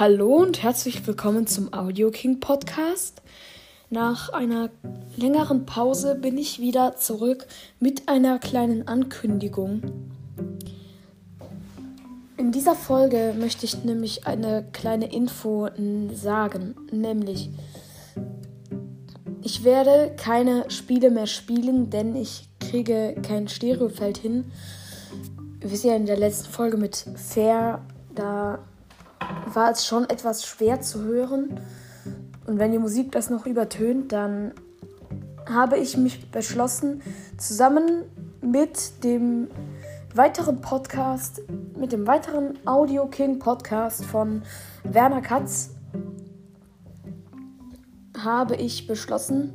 Hallo und herzlich willkommen zum Audio King Podcast. Nach einer längeren Pause bin ich wieder zurück mit einer kleinen Ankündigung. In dieser Folge möchte ich nämlich eine kleine Info sagen, nämlich ich werde keine Spiele mehr spielen, denn ich kriege kein Stereofeld hin. Wir wisst ja in der letzten Folge mit Fair, da war es schon etwas schwer zu hören. Und wenn die Musik das noch übertönt, dann habe ich mich beschlossen, zusammen mit dem weiteren Podcast, mit dem weiteren Audio King Podcast von Werner Katz, habe ich beschlossen,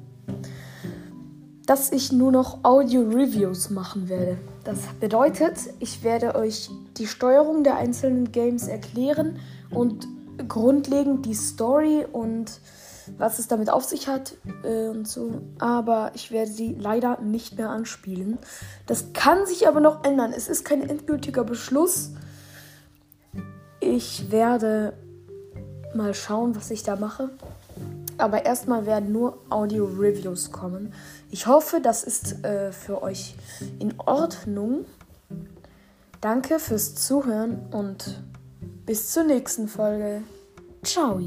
dass ich nur noch Audio-Reviews machen werde. Das bedeutet, ich werde euch die Steuerung der einzelnen Games erklären und grundlegend die Story und was es damit auf sich hat äh, und so. Aber ich werde sie leider nicht mehr anspielen. Das kann sich aber noch ändern. Es ist kein endgültiger Beschluss. Ich werde mal schauen, was ich da mache. Aber erstmal werden nur Audio-Reviews kommen. Ich hoffe, das ist äh, für euch in Ordnung. Danke fürs Zuhören und bis zur nächsten Folge. Ciao.